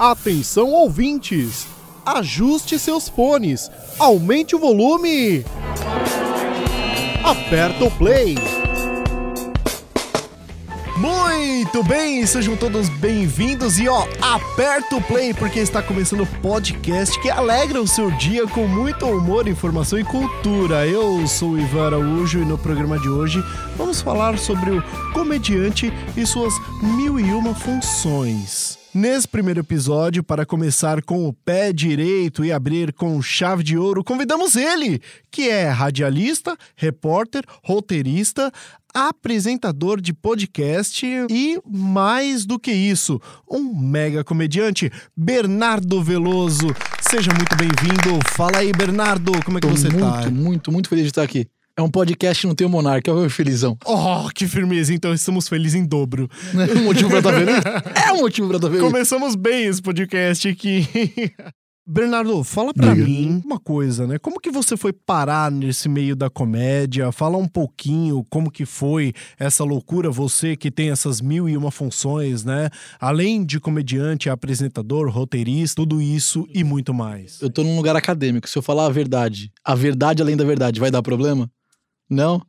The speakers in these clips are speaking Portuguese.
Atenção ouvintes! Ajuste seus fones, aumente o volume. Aperta o play. Muito bem, sejam todos bem-vindos e ó, aperta o play porque está começando o podcast que alegra o seu dia com muito humor, informação e cultura. Eu sou o Ivan Araújo e no programa de hoje vamos falar sobre o comediante e suas mil e uma funções. Nesse primeiro episódio, para começar com o pé direito e abrir com chave de ouro, convidamos ele, que é radialista, repórter, roteirista, apresentador de podcast e, mais do que isso, um mega comediante, Bernardo Veloso. Seja muito bem-vindo. Fala aí, Bernardo, como é que Tô você muito, tá? muito, muito feliz de estar aqui. É um podcast que não tem o Monarca, é o felizão. Oh, que firmeza, então estamos felizes em dobro. É um motivo pra estar feliz? É um motivo pra estar feliz. Começamos bem esse podcast aqui. Bernardo, fala pra Diga. mim uma coisa, né? Como que você foi parar nesse meio da comédia? Fala um pouquinho como que foi essa loucura, você que tem essas mil e uma funções, né? Além de comediante, apresentador, roteirista, tudo isso e muito mais. Eu tô num lugar acadêmico. Se eu falar a verdade, a verdade além da verdade, vai dar problema? Não.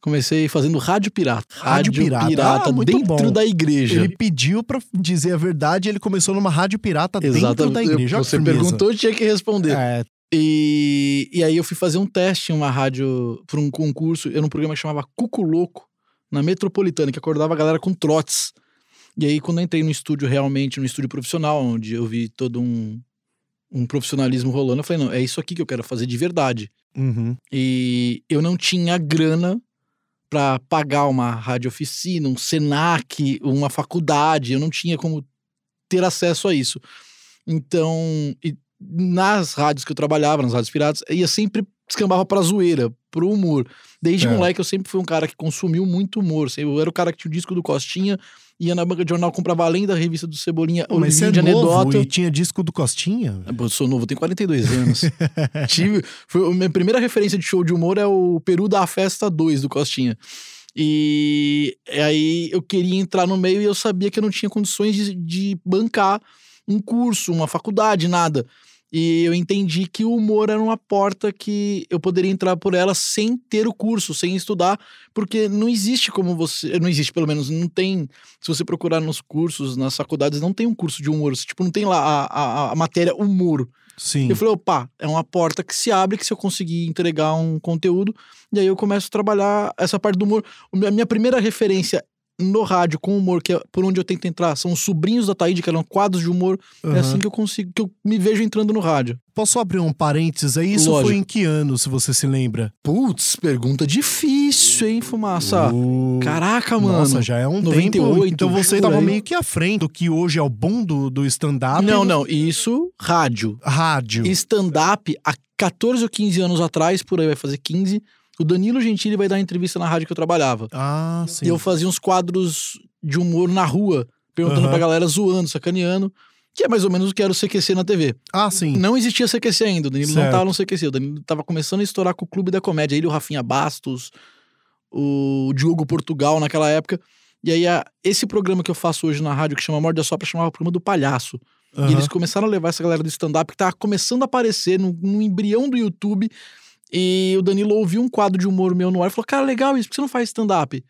Comecei fazendo rádio pirata. Rádio pirata. Ah, muito dentro bom. da igreja. Ele pediu pra dizer a verdade, ele começou numa rádio pirata dentro Exatamente. da igreja. Que Você firmeza. perguntou, eu tinha que responder. É, E, e aí eu fui fazer um teste em uma rádio, por um concurso, era um programa que chamava Cuco Louco, na Metropolitana, que acordava a galera com trotes. E aí quando eu entrei no estúdio realmente, no estúdio profissional, onde eu vi todo um, um profissionalismo rolando, eu falei, não, é isso aqui que eu quero fazer de verdade. Uhum. E eu não tinha grana pra pagar uma rádio oficina, um Senac, uma faculdade, eu não tinha como ter acesso a isso. Então, nas rádios que eu trabalhava, nas rádios piratas, ia sempre descambava pra zoeira, pro humor. Desde É. moleque eu sempre fui um cara que consumiu muito humor. Eu era o cara que tinha o disco do Costinha, ia na banca de jornal, comprava além da revista do Cebolinha, Pô, Mas o você é de novo anedota. e tinha disco do Costinha? Eu sou novo, tenho 42 anos. Tive, foi, a minha primeira referência de show de humor é o Peru da Festa 2 do Costinha. E aí eu queria entrar no meio e eu sabia que eu não tinha condições de, de bancar um curso, uma faculdade, nada. E eu entendi que o humor era uma porta que eu poderia entrar por ela sem ter o curso, sem estudar, porque não existe como você. Não existe, pelo menos, não tem. Se você procurar nos cursos, nas faculdades, não tem um curso de humor. Tipo, não tem lá a, a, a matéria humor. Sim. Eu falei, opa, é uma porta que se abre que se eu conseguir entregar um conteúdo, e aí eu começo a trabalhar essa parte do humor. A minha primeira referência no rádio com humor, que é por onde eu tento entrar, são os sobrinhos da Taíde, que eram quadros de humor. É Aham. assim que eu consigo, que eu me vejo entrando no rádio. Posso abrir um parênteses aí? Isso Lógico. foi em que ano, se você se lembra? Putz, pergunta difícil, hein, Fumaça? Uh, Caraca, mano. Nossa, já é um 98, tempo. Então você tava aí. meio que à frente do que hoje é o boom do, do stand-up. Não, não, isso, rádio. Rádio. Stand-up, há 14 ou 15 anos atrás, por aí vai fazer 15, o Danilo Gentili vai dar uma entrevista na rádio que eu trabalhava. Ah, sim. E eu fazia uns quadros de humor na rua, perguntando Aham. pra galera, zoando, sacaneando. Que é mais ou menos o que era o CQC na TV. Ah, sim. Não existia CQC ainda, o Danilo Certo. não tava no CQC. O Danilo tava começando a estourar com o Clube da Comédia. Ele, o Rafinha Bastos, o Diogo Portugal naquela época. E aí, a- esse programa que eu faço hoje na rádio, que chama Morde a Sopra, chamava o programa do Palhaço. Aham. E eles começaram a levar essa galera do stand-up que tava começando a aparecer no, no embrião do YouTube. E o Danilo ouviu um quadro de humor meu no ar e falou: Cara, legal isso, por que você não faz stand-up?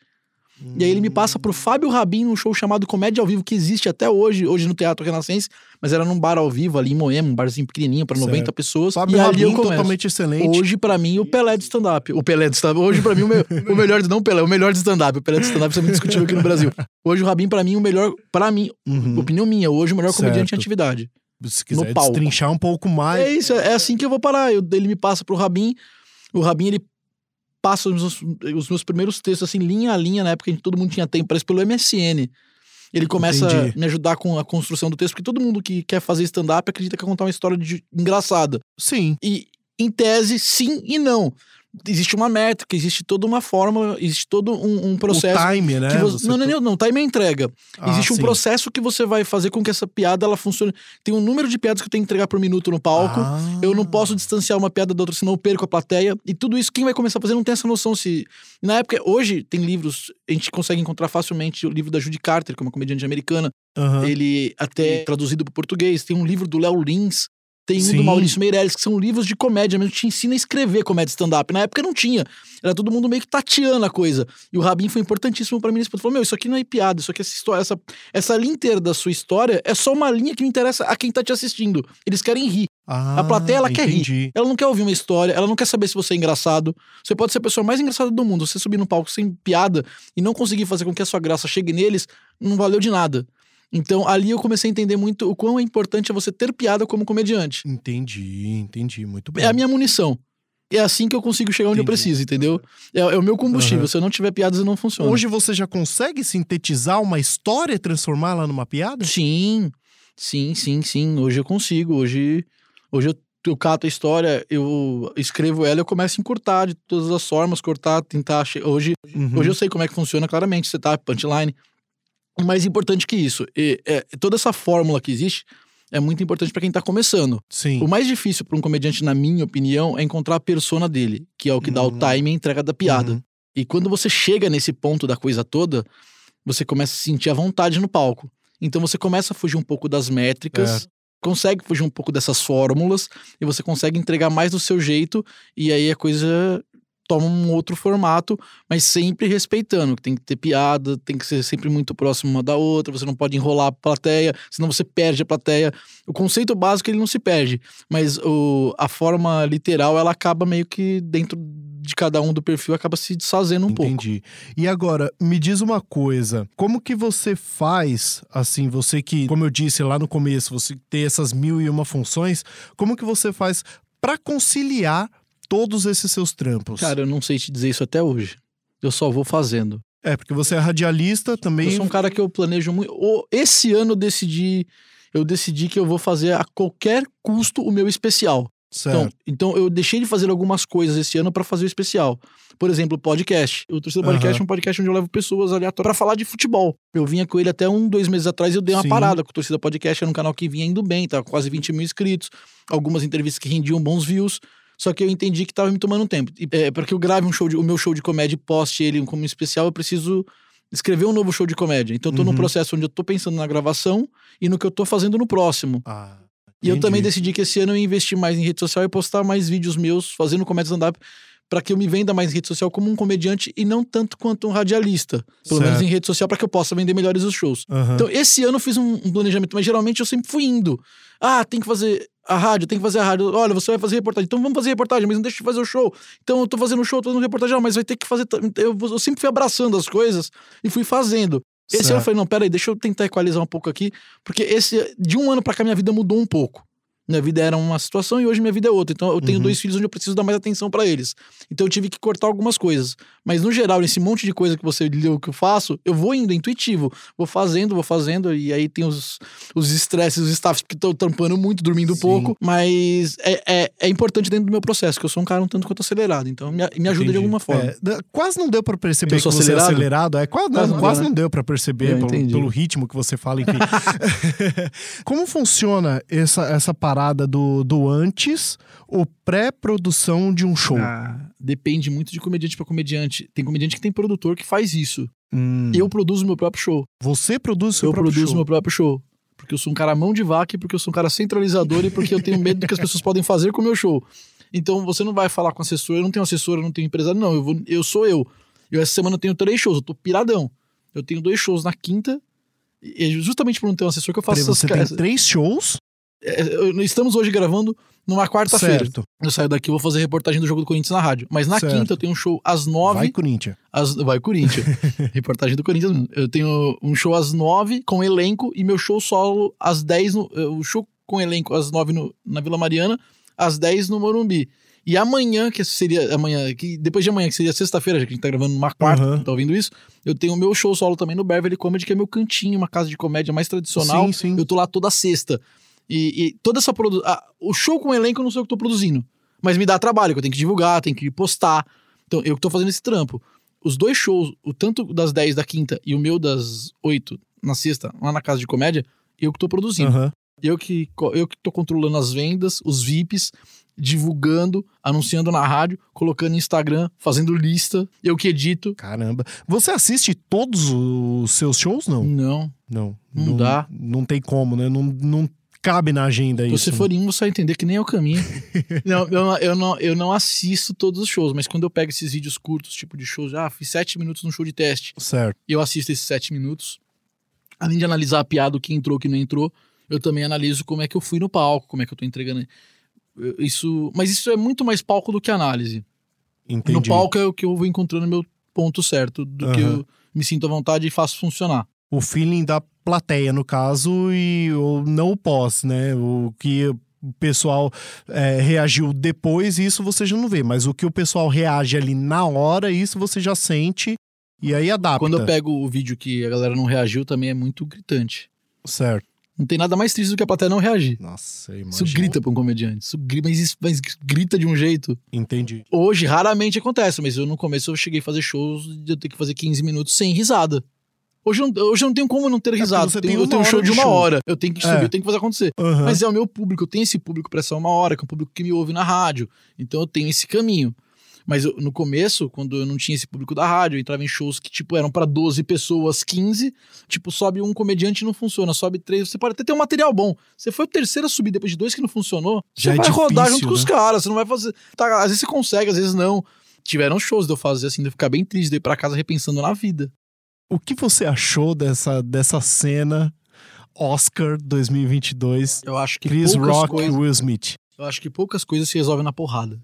E aí ele me passa pro Fábio Rabin num show chamado Comédia ao Vivo, que existe até hoje, hoje no Teatro Renascense, mas era num bar ao vivo ali em Moema, um barzinho pequenininho pra 90 Certo. pessoas. Fábio e ali eu Rabin, começo. totalmente excelente. Hoje, pra mim, o Pelé de stand-up. O Pelé de stand-up. Hoje, pra mim, o, me- o melhor de. Não o Pelé, o melhor de stand-up. O Pelé de stand-up isso é muito discutível aqui no Brasil. Hoje, o Rabin, pra mim, o melhor. Pra mim, Uhum. opinião minha, hoje, o melhor comediante Certo. em atividade. Se quiser no palco. destrinchar um pouco mais. É isso, é assim que eu vou parar. Eu- ele me passa pro Rabin. O Rabin, ele passa os meus, os meus primeiros textos, assim, linha a linha, na época em que todo mundo tinha tempo, parece pelo MSN. Ele começa Entendi. a me ajudar com a construção do texto, porque todo mundo que quer fazer stand-up acredita que vai contar uma história de- engraçada. Sim. E, em tese, sim e não. Existe uma métrica, existe toda uma fórmula, existe todo um, um processo. O time, né? que você- não, não, tá- não, não, time é entrega. Ah, existe um sim. processo que você vai fazer com que essa piada ela funcione. Tem um número de piadas que eu tenho que entregar por minuto no palco. Ah. Eu não posso distanciar uma piada da outra, senão eu perco a plateia. E tudo isso, quem vai começar a fazer não tem essa noção. se Na época, hoje, tem livros, a gente consegue encontrar facilmente o livro da Judy Carter, que é uma comediante americana, Aham. Ele até traduzido para português. Tem um livro do Léo Lins, tem um Sim. do Maurício Meirelles, que são livros de comédia mesmo, que te ensina a escrever comédia stand-up. Na época não tinha. Era todo mundo meio que tateando a coisa. E o Rabin foi importantíssimo pra mim nesse ponto. Ele falou: Meu, isso aqui não é piada, isso aqui é essa história, essa, essa linha inteira da sua história é só uma linha que não interessa a quem tá te assistindo. Eles querem rir. Ah, A plateia, ela quer rir. entendi. Ela não quer ouvir uma história, ela não quer saber se você é engraçado. Você pode ser a pessoa mais engraçada do mundo. Você subir no palco sem piada e não conseguir fazer com que a sua graça chegue neles, não valeu de nada. Então ali eu comecei a entender muito o quão é importante é você ter piada como comediante. Entendi, entendi. Muito bem. É a minha munição. É assim que eu consigo chegar onde eu Entendi. preciso, entendeu? É, é o meu combustível. Aham. Se eu não tiver piadas, eu não funciona. Hoje você já consegue sintetizar uma história e transformá-la numa piada? Sim, sim, sim, sim. Hoje eu consigo. Hoje, hoje eu, eu cato a história, eu escrevo ela, eu começo a encurtar de todas as formas, cortar, tentar. Hoje, Uhum. hoje eu sei como é que funciona claramente, setup, punchline. O mais importante que isso, e- é, toda essa fórmula que existe é muito importante para quem tá começando. Sim. O mais difícil para um comediante, na minha opinião, é encontrar a persona dele, que é o que dá o Hum. time e a entrega da piada. Uhum. E quando você chega nesse ponto da coisa toda, você começa a se sentir à vontade no palco. Então você começa a fugir um pouco das métricas, consegue fugir um pouco dessas fórmulas e você consegue entregar mais do seu jeito e aí a coisa toma um outro formato, mas sempre respeitando, que tem que ter piada, tem que ser sempre muito próximo uma da outra, você não pode enrolar a plateia, senão você perde a plateia. O conceito básico ele não se perde, mas o, a forma literal ela acaba meio que dentro de cada um do perfil acaba se desfazendo um pouco. Entendi. E agora, me diz uma coisa. Como que você faz, assim, você que, como eu disse lá no começo, você tem essas mil e uma funções, como que você faz pra conciliar todos esses seus trampos? Cara, eu não sei te dizer isso até hoje. Eu só vou fazendo. É, porque você é radialista também. Eu sou um cara que eu planejo muito. Esse ano eu decidi, eu decidi que eu vou fazer a qualquer custo o meu especial. Então, Certo. então eu deixei de fazer algumas coisas esse ano pra fazer o especial. Por exemplo, podcast. O Torcida Podcast Aham. é um podcast onde eu levo pessoas aleatórias pra falar de futebol. Eu vinha com ele até um, dois meses atrás e eu dei uma Sim. parada com o Torcida Podcast. Era um canal que vinha indo bem, com quase 20 mil inscritos. Algumas entrevistas que rendiam bons views. Só que eu entendi que tava me tomando um tempo. E, é, para que eu grave um show de- o meu show de comédia e poste ele como especial, eu preciso escrever um novo show de comédia. Então eu tô Uhum. num processo onde eu tô pensando na gravação e no que eu tô fazendo no próximo. Ah, E eu também decidi que esse ano eu ia investir mais em rede social e postar mais vídeos meus fazendo comédia stand-up para que eu me venda mais em rede social como um comediante e não tanto quanto um radialista. Pelo Certo. menos em rede social para que eu possa vender melhores os shows. Aham. Então esse ano eu fiz um, um planejamento, mas geralmente eu sempre fui indo. Ah, tem que fazer a rádio, tem que fazer a rádio. Olha, você vai fazer reportagem. Então vamos fazer reportagem, mas não deixa de fazer o show. Então eu tô fazendo show, tô fazendo reportagem, mas vai ter que fazer. Eu, eu sempre fui abraçando as coisas e fui fazendo. Esse ano eu Certo. falei, não, peraí, deixa eu tentar equalizar um pouco aqui, porque esse de um ano pra cá minha vida mudou um pouco. Minha vida era uma situação e hoje minha vida é outra. Então eu tenho Uhum. dois filhos onde eu preciso dar mais atenção pra eles. Então eu tive que cortar algumas coisas. Mas no geral, nesse monte de coisa que você leu que eu faço, eu vou indo, é intuitivo. Vou fazendo, vou fazendo, e aí tem os os estresses, os staffs que estão trampando muito, dormindo Sim. pouco. Mas é, é, é importante dentro do meu processo, que eu sou um cara um tanto quanto acelerado. Então me, me ajuda Entendi. de alguma forma. É, quase não deu pra perceber Eu que sou você é acelerado? acelerado. É, quase, Quase não, quase deu, né? não deu pra perceber Eu pelo, pelo ritmo que você fala, enfim. Como funciona essa, essa parada do, do antes ou pré-produção de um show? Ah, depende muito de comediante pra comediante. Tem comediante que tem produtor que faz isso. Hum, Eu produzo meu próprio show. Você produz o seu eu próprio produzo show? meu próprio show. Porque eu sou um cara mão de vaca, porque eu sou um cara centralizador e porque eu tenho medo do que as pessoas podem fazer com o meu show. Então você não vai falar com assessor, eu não tenho assessor, eu não tenho empresário, não. Eu, vou, eu sou eu. Eu essa semana eu tenho três shows, eu tô piradão. Eu tenho dois shows na quinta. E é justamente por não ter um assessor que eu faço Peraí, essas você tem caras. três shows? É, Estamos hoje gravando numa quarta-feira. Eu saio daqui e vou fazer reportagem do jogo do Corinthians na rádio. Mas na Certo. quinta eu tenho um show às nove. Vai, Corinthians. Às, vai, Corinthians. Reportagem do Corinthians. Eu tenho um show às nove com elenco e meu show solo às dez. No, o show com elenco às nove no, na Vila Mariana, às dez no Morumbi. E amanhã, que seria amanhã, que depois de amanhã, que seria sexta-feira, já que a gente tá gravando numa quarta, Aham. tá ouvindo isso? Eu tenho o meu show solo também no Beverly Comedy, que é meu cantinho, uma casa de comédia mais tradicional. Sim, sim. Eu tô lá toda sexta. E, e toda essa produção. o show com elenco eu não sei o que tô produzindo. Mas me dá trabalho, que eu tenho que divulgar, tenho que postar. Então, eu que tô fazendo esse trampo. Os dois shows, o tanto das 10 da quinta e o meu das 8 na sexta, lá na casa de comédia, eu que tô produzindo. Aham. Eu que, eu que tô controlando as vendas, os VIPs, divulgando, anunciando na rádio, colocando no Instagram, fazendo lista, eu que edito. Caramba. Você assiste todos os seus shows, não? Não. Não. Não dá. Não tem como, né? Não, não cabe na agenda Se isso. você né? for em um, você vai entender que nem é o caminho. não, eu, não- eu, não, eu não assisto todos os shows, mas quando eu pego esses vídeos curtos, tipo de shows, ah, fiz sete minutos no show de teste, Certo. eu assisto esses sete minutos. Além de analisar a piada, o que entrou, o que não entrou, eu também analiso como é que eu fui no palco, como é que eu tô entregando. Isso, mas isso é muito mais palco do que análise. Entendi. No palco é o que eu vou encontrando meu ponto certo, do que Aham. eu me sinto à vontade e faço funcionar. O feeling da plateia, no caso, e ou não o pós, né? O que o pessoal é, reagiu depois, isso você já não vê. Mas o que o pessoal reage ali na hora, isso você já sente e aí adapta. Quando eu pego o vídeo que a galera não reagiu, também é muito gritante. Certo. Não tem nada mais triste do que a plateia não reagir. Nossa, Isso imagina. grita pra um comediante. Isso grita, mas, isso- mas grita de um jeito. Entendi. Hoje, raramente acontece, mas eu no começo eu cheguei a fazer shows de eu ter que fazer 15 minutos sem risada. Hoje eu não, hoje eu não tenho como não ter risada. É tenho, eu tenho um show de uma show. hora. Eu tenho que subir, É. eu tenho que fazer acontecer. Aham. Mas é o meu público, eu tenho esse público pra essa uma hora, que é um público que me ouve na rádio. Então eu tenho esse caminho. Mas eu- no começo, quando eu não tinha esse público da rádio, eu entrava em shows que, tipo, eram pra 12 pessoas, 15. Tipo, sobe um comediante e não funciona, sobe três. Você pode até ter um material bom. Você foi o terceiro a subir depois de dois que não funcionou. Já você é vai rodar difícil, junto com os né? caras. Você não vai fazer. Tá, às vezes você consegue, às vezes não. Tiveram shows de eu fazer assim, de eu ficar bem triste, de eu ir pra casa repensando na vida. O que você achou dessa, dessa cena Oscar 2022? Eu acho que Chris poucas Rock e coisas. Will Smith. Eu acho que poucas coisas se resolvem na porrada.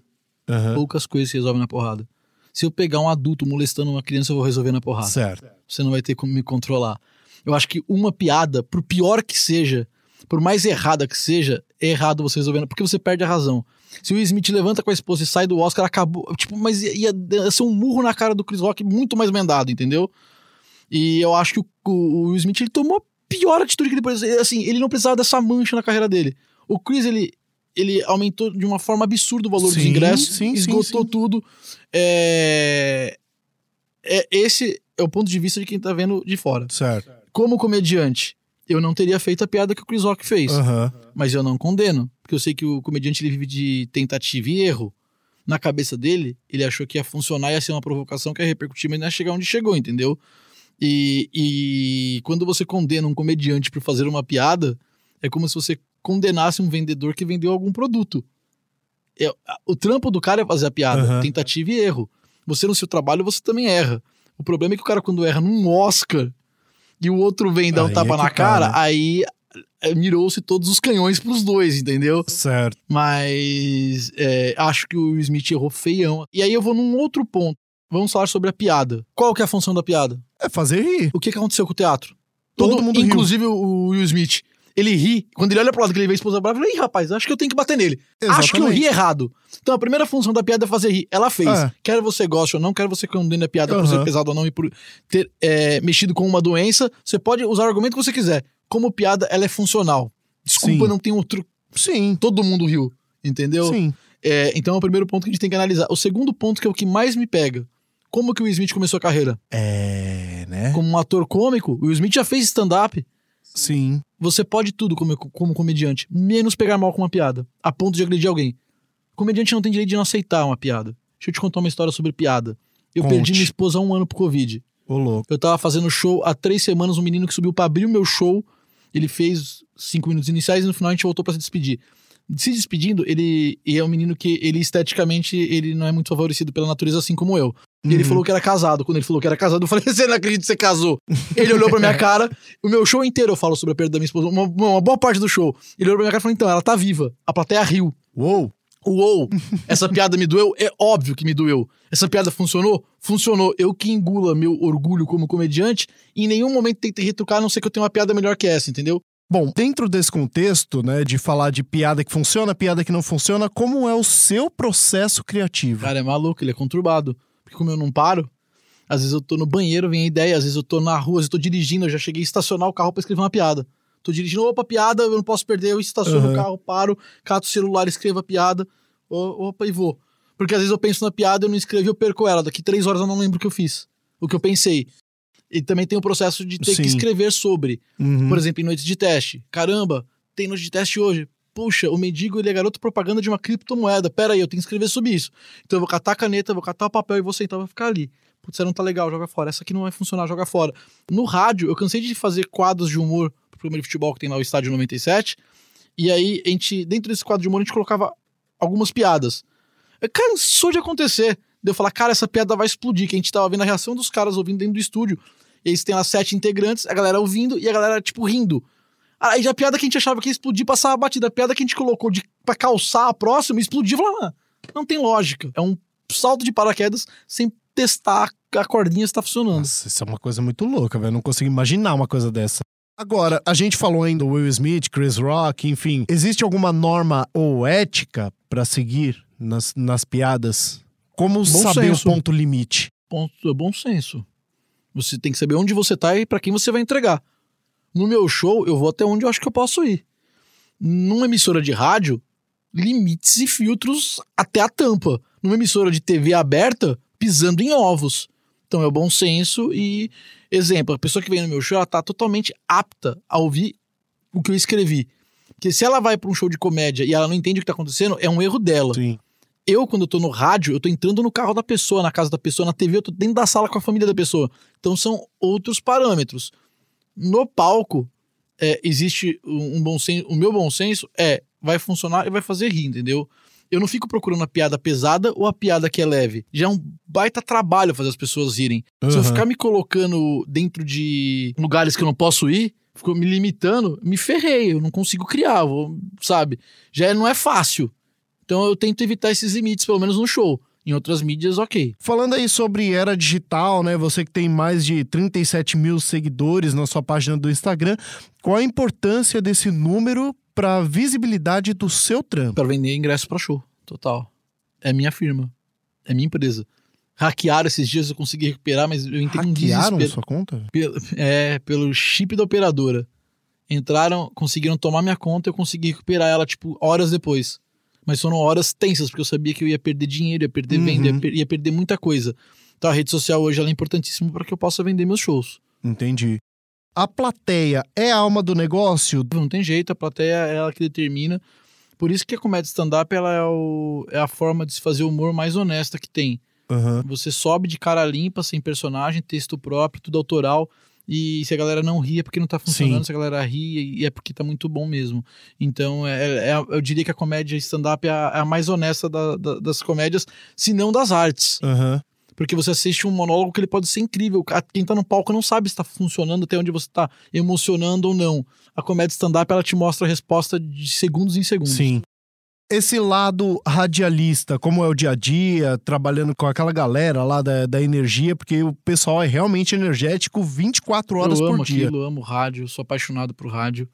Aham. poucas coisas se resolvem na porrada. Se eu pegar um adulto molestando uma criança, eu vou resolver na porrada. Certo. Você não vai ter como me controlar. Eu acho que uma piada, por pior que seja, por mais errada que seja, é errado você resolver, porque você perde a razão. Se o Will Smith levanta com a esposa e sai do Oscar, acabou. Tipo, mas ia, ia ser um murro na cara do Chris Rock muito mais mendado, entendeu? E eu acho que o, o Will Smith ele tomou a pior atitude que ele poderia. Assim, ele não precisava dessa mancha na carreira dele. O Chris, ele, ele aumentou de uma forma absurda o valor dos Sim, ingressos, sim, esgotou sim. tudo. É... é. Esse é o ponto de vista de quem tá vendo de fora. Certo. Como comediante, eu não teria feito a piada que o Chris Rock fez. Mas eu não condeno. Porque eu sei que o comediante ele vive de tentativa e erro. Na cabeça dele, ele achou que ia funcionar, ia ser uma provocação que ia repercutir, mas não ia chegar onde chegou, entendeu? E, e quando você condena um comediante por fazer uma piada, é como se você condenasse um vendedor que vendeu algum produto. É- o trampo do cara é fazer a piada, Aham. tentativa e erro. Você no seu trabalho, você também erra. O problema é que o cara, quando erra num Oscar e o outro vem dar um Aí tapa é na cara, né? aí é, mirou-se todos os canhões pros dois, entendeu? Certo. Mas é, acho que o Smith errou feião. E aí eu vou num outro ponto. Vamos falar sobre a piada. Qual que é a função da piada? É fazer rir. O que, que aconteceu com o teatro? Todo mundo riu. Inclusive o Will Smith. Ele ri. Quando ele olha pro lado que ele vê a esposa brava, ele fala, Ih, rapaz, acho que eu tenho que bater nele. Acho que eu ri errado. Então a primeira função da piada é fazer rir. Ela fez. É. Quer você goste ou não, quer você condene a piada por Aham. ser pesado ou não e por ter é, mexido com uma doença, você pode usar o argumento que você quiser. Como piada, ela é funcional. Desculpa, Sim. não tem outro. Sim. Todo mundo riu. Entendeu? Sim. É, então é o primeiro ponto que a gente tem que analisar. O segundo ponto, que é o que mais me pega. Como que o Will Smith começou a carreira? É, né? Como um ator cômico, o Will Smith já fez stand-up. Sim. Você pode tudo como, como comediante, menos pegar mal com uma piada, a ponto de agredir alguém. O comediante não tem direito de não aceitar uma piada. Deixa eu te contar uma história sobre piada. Eu Conte. perdi minha esposa há um ano pro Covid. Ô, louco. Eu tava fazendo show há três semanas, um menino que subiu pra abrir o meu show. Ele fez cinco minutos iniciais e no final a gente voltou pra se despedir. Se despedindo, ele e é um menino que ele esteticamente ele não é muito favorecido pela natureza, assim como eu. E ele Uhum. falou que era casado. Quando ele falou que era casado, eu falei: Você não acredita que você casou? Ele olhou pra minha cara. O meu show inteiro eu falo sobre a perda da minha esposa. Uma, uma boa parte do show. Ele olhou pra minha cara e falou: Então, ela tá viva. A plateia riu. Uou. Uou, essa piada me doeu? É óbvio que me doeu. Essa piada funcionou? Funcionou. Eu que engula meu orgulho como comediante, e em nenhum momento tentei retrucar, a não ser que eu tenha uma piada melhor que essa, entendeu? Bom, dentro desse contexto, né, de falar de piada que funciona, piada que não funciona, como é o seu processo criativo? Cara, é maluco, ele é conturbado. Porque como eu não paro, às vezes eu tô no banheiro, vem a ideia, às vezes eu tô na rua, às vezes eu tô dirigindo, eu já cheguei a estacionar o carro pra escrever uma piada. Tô dirigindo, opa, piada, eu não posso perder, eu estaciono Uhum. o carro, paro, cato o celular, escrevo a piada, opa, e vou. Porque às vezes eu penso na piada, eu não escrevo eu perco ela. Daqui três horas eu não lembro o que eu fiz, o que eu pensei. E também tem o processo de ter Sim. que escrever sobre. Uhum. Por exemplo, em noites de teste. Caramba, tem no de teste hoje? Puxa, o mendigo ele é garoto propaganda de uma criptomoeda. Pera aí, eu tenho que escrever sobre isso. Então eu vou catar a caneta, vou catar o papel e vou sentar, vou ficar ali. Putz, essa não tá legal, joga fora. Essa aqui não vai funcionar, joga fora. No rádio, eu cansei de fazer quadros de humor pro de futebol que tem lá o Estádio 97. E aí, a gente, dentro desse quadro de humor, a gente colocava algumas piadas. Cansou de acontecer. De eu falar, cara, essa piada vai explodir. Que a gente tava vendo a reação dos caras ouvindo dentro do estúdio. E aí você tem lá sete integrantes, a galera ouvindo e a galera, tipo, rindo. Aí já a piada que a gente achava que ia explodir passava a batida. A piada que a gente colocou de, pra calçar a próxima explodir. Falava, ah, não tem lógica. É um salto de paraquedas sem testar a cordinha se tá funcionando. Nossa, isso é uma coisa muito louca, velho. Não consigo imaginar uma coisa dessa. Agora, a gente falou ainda do Will Smith, Chris Rock, enfim. Existe alguma norma ou ética para seguir nas, nas piadas? Como bom saber senso. o ponto limite? Ponto, bom senso. Você tem que saber onde você tá e para quem você vai entregar. No meu show, eu vou até onde eu acho que eu posso ir. Numa emissora de rádio, limites e filtros até a tampa. Numa emissora de TV aberta, pisando em ovos. Então é o bom senso e, exemplo, a pessoa que vem no meu show, ela tá totalmente apta a ouvir o que eu escrevi. Porque se ela vai para um show de comédia e ela não entende o que tá acontecendo, é um erro dela. Sim. Eu, quando eu tô no rádio, eu tô entrando no carro da pessoa, na casa da pessoa, na TV, eu tô dentro da sala com a família da pessoa. Então são outros parâmetros. No palco, é, existe um bom senso. O meu bom senso é vai funcionar e vai fazer rir, entendeu? eu não fico procurando a piada pesada ou a piada que é leve. Já é um baita trabalho fazer as pessoas irem. Uhum. Se eu ficar me colocando dentro de lugares que eu não posso ir, ficou me limitando, me ferrei, eu não consigo criar, vou, sabe? Já não é fácil. Então eu tento evitar esses limites, pelo menos no show. Em outras mídias, ok. Falando aí sobre era digital, né? Você que tem mais de 37 mil seguidores na sua página do Instagram, qual a importância desse número para visibilidade do seu trampo. Para vender ingresso para show, total. É minha firma, é minha empresa. Hackearam esses dias, eu consegui recuperar, mas eu entrei em desespero. sua conta? Pelo, é, pelo chip da operadora. Entraram, conseguiram tomar minha conta, eu consegui recuperar ela, tipo, horas depois. Mas foram horas tensas, porque eu sabia que eu ia perder dinheiro, ia perder uhum. venda, ia, per ia perder muita coisa. Então a rede social hoje é importantíssima para que eu possa vender meus shows. Entendi. A plateia é a alma do negócio? Não tem jeito, a plateia é ela que determina. Por isso que a comédia stand-up ela é, o, é a forma de se fazer humor mais honesta que tem. Uhum. Você sobe de cara limpa, sem personagem, texto próprio, tudo autoral. E se a galera não ri é porque não tá funcionando, Sim. se a galera ri é porque tá muito bom mesmo. Então, é, é, é eu diria que a comédia stand-up é, é, a mais honesta da, da, das comédias, se não das artes. Uhum. Porque você assiste um monólogo que ele pode ser incrível. Quem tá no palco não sabe se tá funcionando até onde você tá emocionando ou não. A comédia stand-up, ela te mostra a resposta de segundos em segundos. Sim. Esse lado radialista, como é o dia a dia, trabalhando com aquela galera lá da, da energia, porque o pessoal é realmente energético 24 horas eu por dia. Aquilo, eu amo rádio, sou apaixonado por rádio.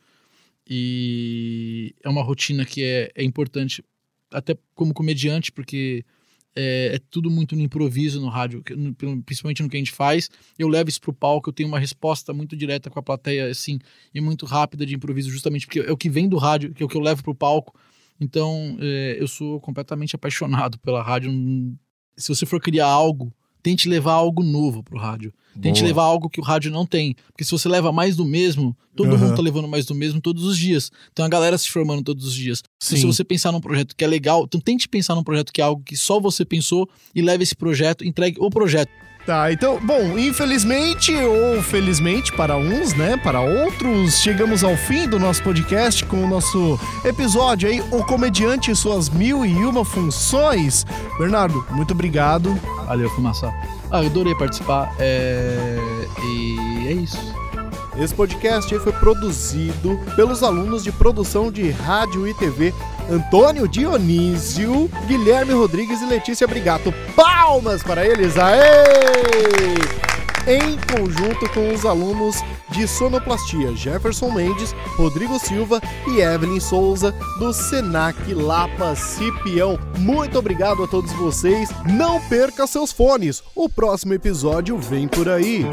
E é uma rotina que é, é importante, até como comediante, porque é, é, tudo muito no improviso no rádio, principalmente no que a gente faz. Eu levo isso pro palco, eu tenho uma resposta muito direta com a plateia, assim, e muito rápida de improviso, justamente porque é o que vem do rádio, que é o que eu levo pro palco. Então, é, eu sou completamente apaixonado pela rádio. Se você for criar algo tente levar algo novo pro rádio. Tente Boa. levar algo que o rádio não tem. Porque se você leva mais do mesmo, todo uhum. mundo tá levando mais do mesmo todos os dias. Então a galera se formando todos os dias. Então, se você pensar num projeto que é legal, então tente pensar num projeto que é algo que só você pensou e leve esse projeto, entregue o projeto. Tá, então, bom, infelizmente ou felizmente para uns, né, para outros, chegamos ao fim do nosso podcast com o nosso episódio aí, O Comediante e Suas Mil e Uma Funções. Bernardo, muito obrigado. Valeu, Fumaça. Ah, eu adorei participar, é... e é isso. Esse podcast foi produzido pelos alunos de produção de rádio e TV Antônio Dionísio, Guilherme Rodrigues e Letícia Brigato. Palmas para eles! Aê! Em conjunto com os alunos de sonoplastia Jefferson Mendes, Rodrigo Silva e Evelyn Souza do Senac Lapa Cipião. Muito obrigado a todos vocês. Não perca seus fones. O próximo episódio vem por aí.